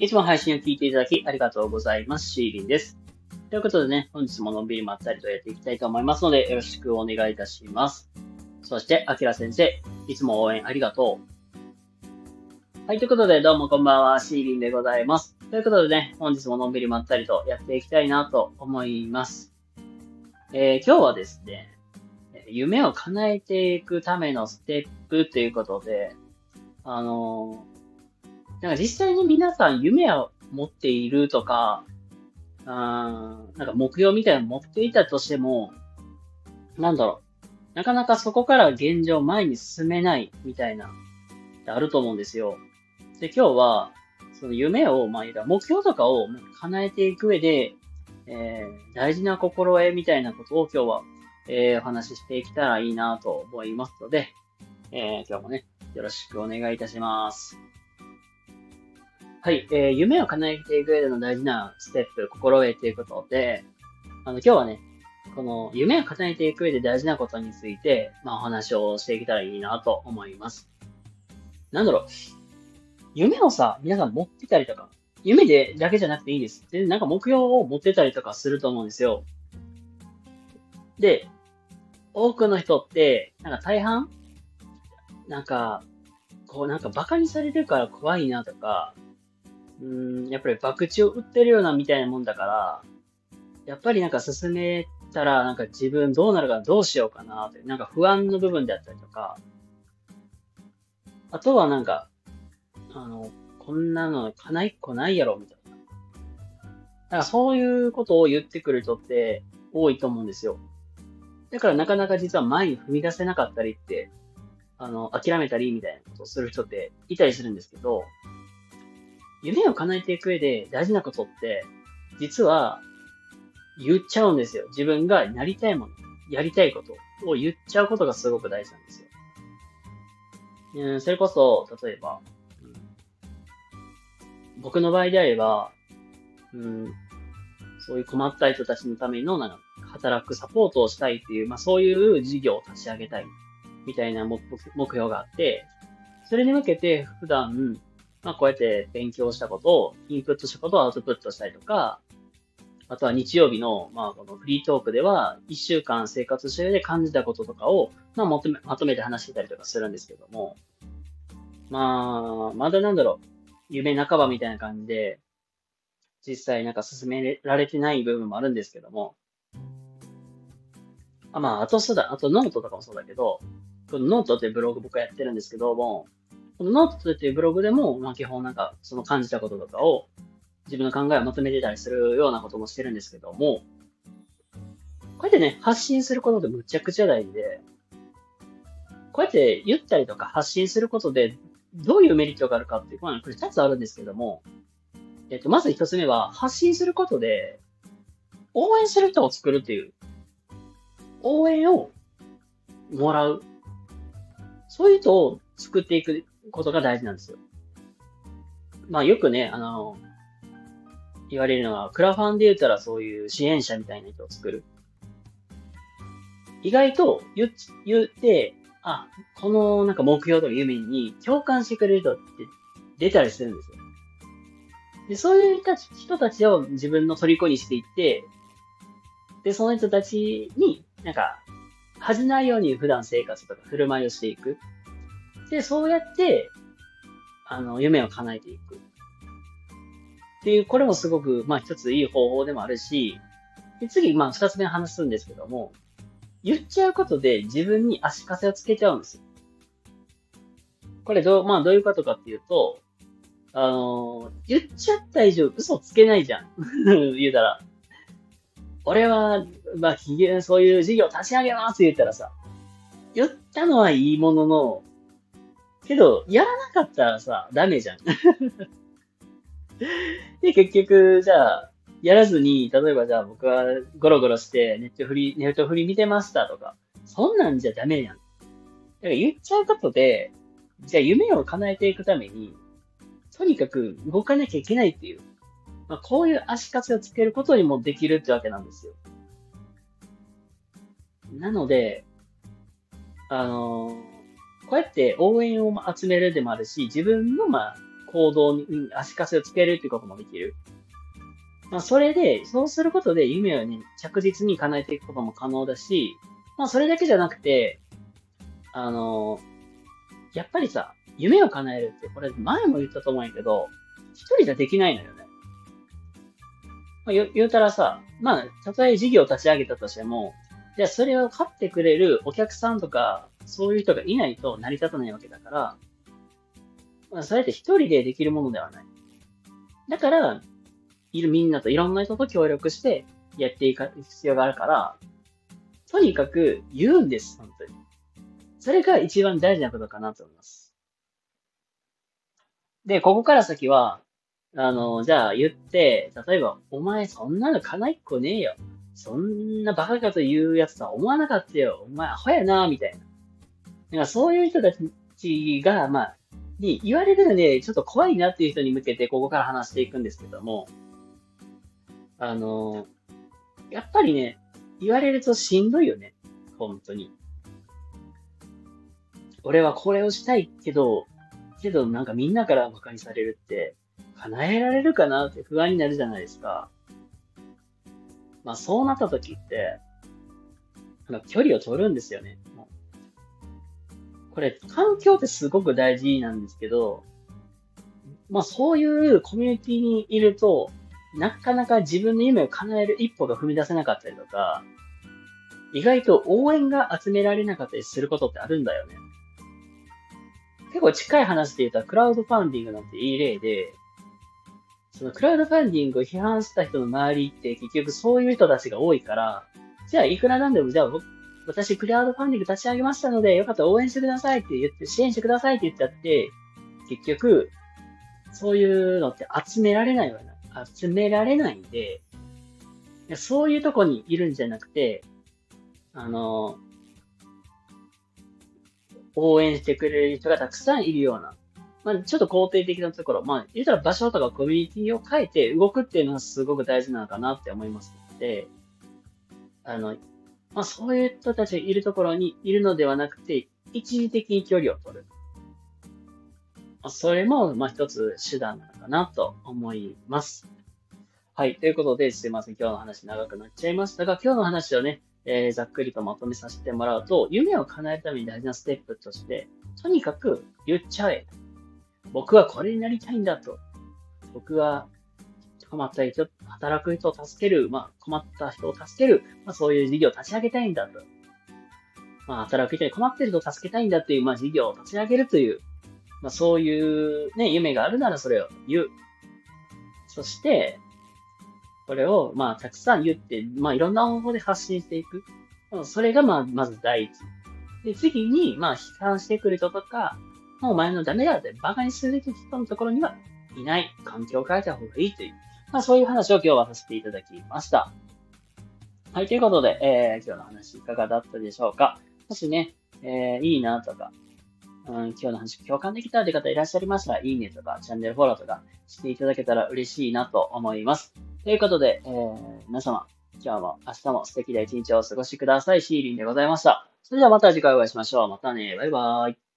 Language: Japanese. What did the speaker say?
いつも配信を聞いていただきありがとうございます。シーリンです。ということでね、本日ものんびりまったりとやっていきたいと思いますので、よろしくお願いいたします。そして、あきら先生、いつも応援ありがとう。はい、ということで、どうもこんばんは、シーリンでございます。ということでね、本日ものんびりまったりとやっていきたいなと思います。えー、今日はですね、夢を叶えていくためのステップということで、あのなんか実際に皆さん夢を持っているとか、あなんか目標みたいなの持っていたとしても、なんだろう。なかなかそこから現状前に進めないみたいな、あると思うんですよ。で、今日は、その夢を、まあ、目標とかを叶えていく上で、えー、大事な心得みたいなことを今日は、えー、お話ししていけたらいいなと思いますので、えー、今日もね、よろしくお願いいたします。はい、えー、夢を叶えていく上での大事なステップ、心得ということで、あの、今日はね、この夢を叶えていく上で大事なことについて、まあ、お話をしていけたらいいなと思います。なんだろう、夢をさ、皆さん持ってたりとか、夢でだけじゃなくていいです。で、なんか目標を持ってたりとかすると思うんですよ。で、多くの人って、なんか大半なんか、こうなんか馬鹿にされるから怖いなとか、うん、やっぱり博打を売ってるようなみたいなもんだから、やっぱりなんか進めたら、なんか自分どうなるかどうしようかなって、なんか不安の部分であったりとか、あとはなんか、あの、こんなの叶いっこないやろ、みたいな。だからそういうことを言ってくる人って多いと思うんですよ。だからなかなか実は前に踏み出せなかったりって、あの、諦めたりみたいなことをする人っていたりするんですけど、夢を叶えていく上で大事なことって、実は言っちゃうんですよ。自分がやりたいもの、やりたいことを言っちゃうことがすごく大事なんですよ。うん、それこそ、例えば、僕の場合であれば、うん、そういう困った人たちのための、なんか、働くサポートをしたいっていう、まあそういう事業を立ち上げたい、みたいな目標があって、それに向けて普段、まあ、こうやって勉強したことを、インプットしたことをアウトプットしたりとか、あとは日曜日の、まあ、このフリートークでは、一週間生活してで感じたこととかを、まあ、まとめ、まとめて話してたりとかするんですけども、まあ、まだなんだろう、夢半ばみたいな感じで、実際なんか進められてない部分もあるんですけども、あ、まあ、あとそうだ、あとノートとかもそうだけど、このノートってブログ僕はやってるんですけども、このノートっていうブログでも、まあ基本なんかその感じたこととかを自分の考えをまとめてたりするようなこともしてるんですけども、こうやってね、発信することでむちゃくちゃ大事で、こうやって言ったりとか発信することでどういうメリットがあるかっていう、まあこれ2つあるんですけども、えっと、まず1つ目は発信することで応援する人を作るっていう、応援をもらう。そういう人を作っていくことが大事なんですよ。まあよくね、あの、言われるのは、クラファンで言ったらそういう支援者みたいな人を作る。意外と言言って、あ、このなんか目標とか夢に共感してくれる人って出たりするんですよ。で、そういう人たちを自分の虜にしていって、で、その人たちになんか恥じないように普段生活とか振る舞いをしていく。で、そうやって、あの、夢を叶えていく。っていう、これもすごく、まあ一ついい方法でもあるし、で次、まあ二つ目話すんですけども、言っちゃうことで自分に足かせをつけちゃうんですよ。これどう、まあどういうことかっていうと、あの言っちゃった以上嘘つけないじゃん。言うたら。俺は、まあ、そういう事業立ち上げますって言ったらさ、言ったのはいいものの、けど、やらなかったらさ、ダメじゃん。で、結局、じゃあ、やらずに、例えばじゃあ僕はゴロゴロしてネットフリ、ネットフリ見てましたとか、そんなんじゃダメやん。だから言っちゃうことで、じゃあ夢を叶えていくために、とにかく動かなきゃいけないっていう、まあ、こういう足かせをつけることにもできるってわけなんですよ。なので、あのーこうやって応援を集めるでもあるし、自分の、まあ、行動に足かせをつけるっていうこともできる。まあ、それで、そうすることで夢をね、着実に叶えていくことも可能だし、まあ、それだけじゃなくて、あの、やっぱりさ、夢を叶えるって、これ前も言ったと思うんやけど、一人じゃできないのよね。まあ、言うたらさ、まあ、たとえ事業を立ち上げたとしても、じゃあそれを買ってくれるお客さんとか、そういう人がいないと成り立たないわけだから、まあ、それって一人でできるものではない。だから、いるみんなといろんな人と協力してやっていく必要があるから、とにかく言うんです、本当に。それが一番大事なことかなと思います。で、ここから先は、あの、じゃあ言って、例えば、お前そんなのかないっこねえよ。そんなバカかと言うやつとは思わなかったよ。お前アホやな、みたいな。なんかそういう人たちが、まあ、に言われるので、ちょっと怖いなっていう人に向けて、ここから話していくんですけども、あの、やっぱりね、言われるとしんどいよね。本当に。俺はこれをしたいけど、けどなんかみんなから馬鹿にされるって、叶えられるかなって不安になるじゃないですか。まあそうなった時って、距離を取るんですよね。これ、環境ってすごく大事なんですけど、まあそういうコミュニティにいると、なかなか自分の夢を叶える一歩が踏み出せなかったりとか、意外と応援が集められなかったりすることってあるんだよね。結構近い話で言うと、クラウドファンディングなんていい例で、そのクラウドファンディングを批判した人の周りって結局そういう人たちが多いから、じゃあいくらなんでも、じゃあ私クラウドファンディング立ち上げましたので、よかったら応援してくださいって言って、支援してくださいって言っちゃって、結局、そういうのって集められないわな。集められないんで、そういうとこにいるんじゃなくて、あの、応援してくれる人がたくさんいるような、まあ、ちょっと肯定的なところ、まあ、言ったら場所とかコミュニティを変えて動くっていうのはすごく大事なのかなって思いますので、あの、まあ、そういう人たちがいるところにいるのではなくて、一時的に距離を取る。まあ、それも、まあ、一つ手段なのかなと思います。はい。ということで、すいません。今日の話長くなっちゃいましたが、今日の話をね、えー、ざっくりとまとめさせてもらうと、夢を叶えるために大事なステップとして、とにかく言っちゃえ。僕はこれになりたいんだと。僕は困った人、働く人を助ける、まあ、困った人を助ける、まあ、そういう事業を立ち上げたいんだと。まあ、働く人に困ってる人を助けたいんだっていう、まあ、事業を立ち上げるという、まあ、そういうね、夢があるならそれを言う。そして、これを、まあ、たくさん言って、まあ、いろんな方法で発信していく。それが、まあ、まず第一。で、次に、まあ、批判してくる人とか、もうお前のダメだって馬鹿にする人のところにはいない。環境を変えた方がいいという。まあ、そういう話を今日はさせていただきました。はい、ということで、えー、今日の話いかがだったでしょうか？もしね、えー、いいなとか、うん、今日の話共感できたという方いらっしゃいましたら、いいねとか、チャンネルフォローとかしていただけたら嬉しいなと思います。ということで、えー、皆様、今日も明日も素敵な一日をお過ごしください。シーリンでございました。それではまた次回お会いしましょう。またね。バイバーイ。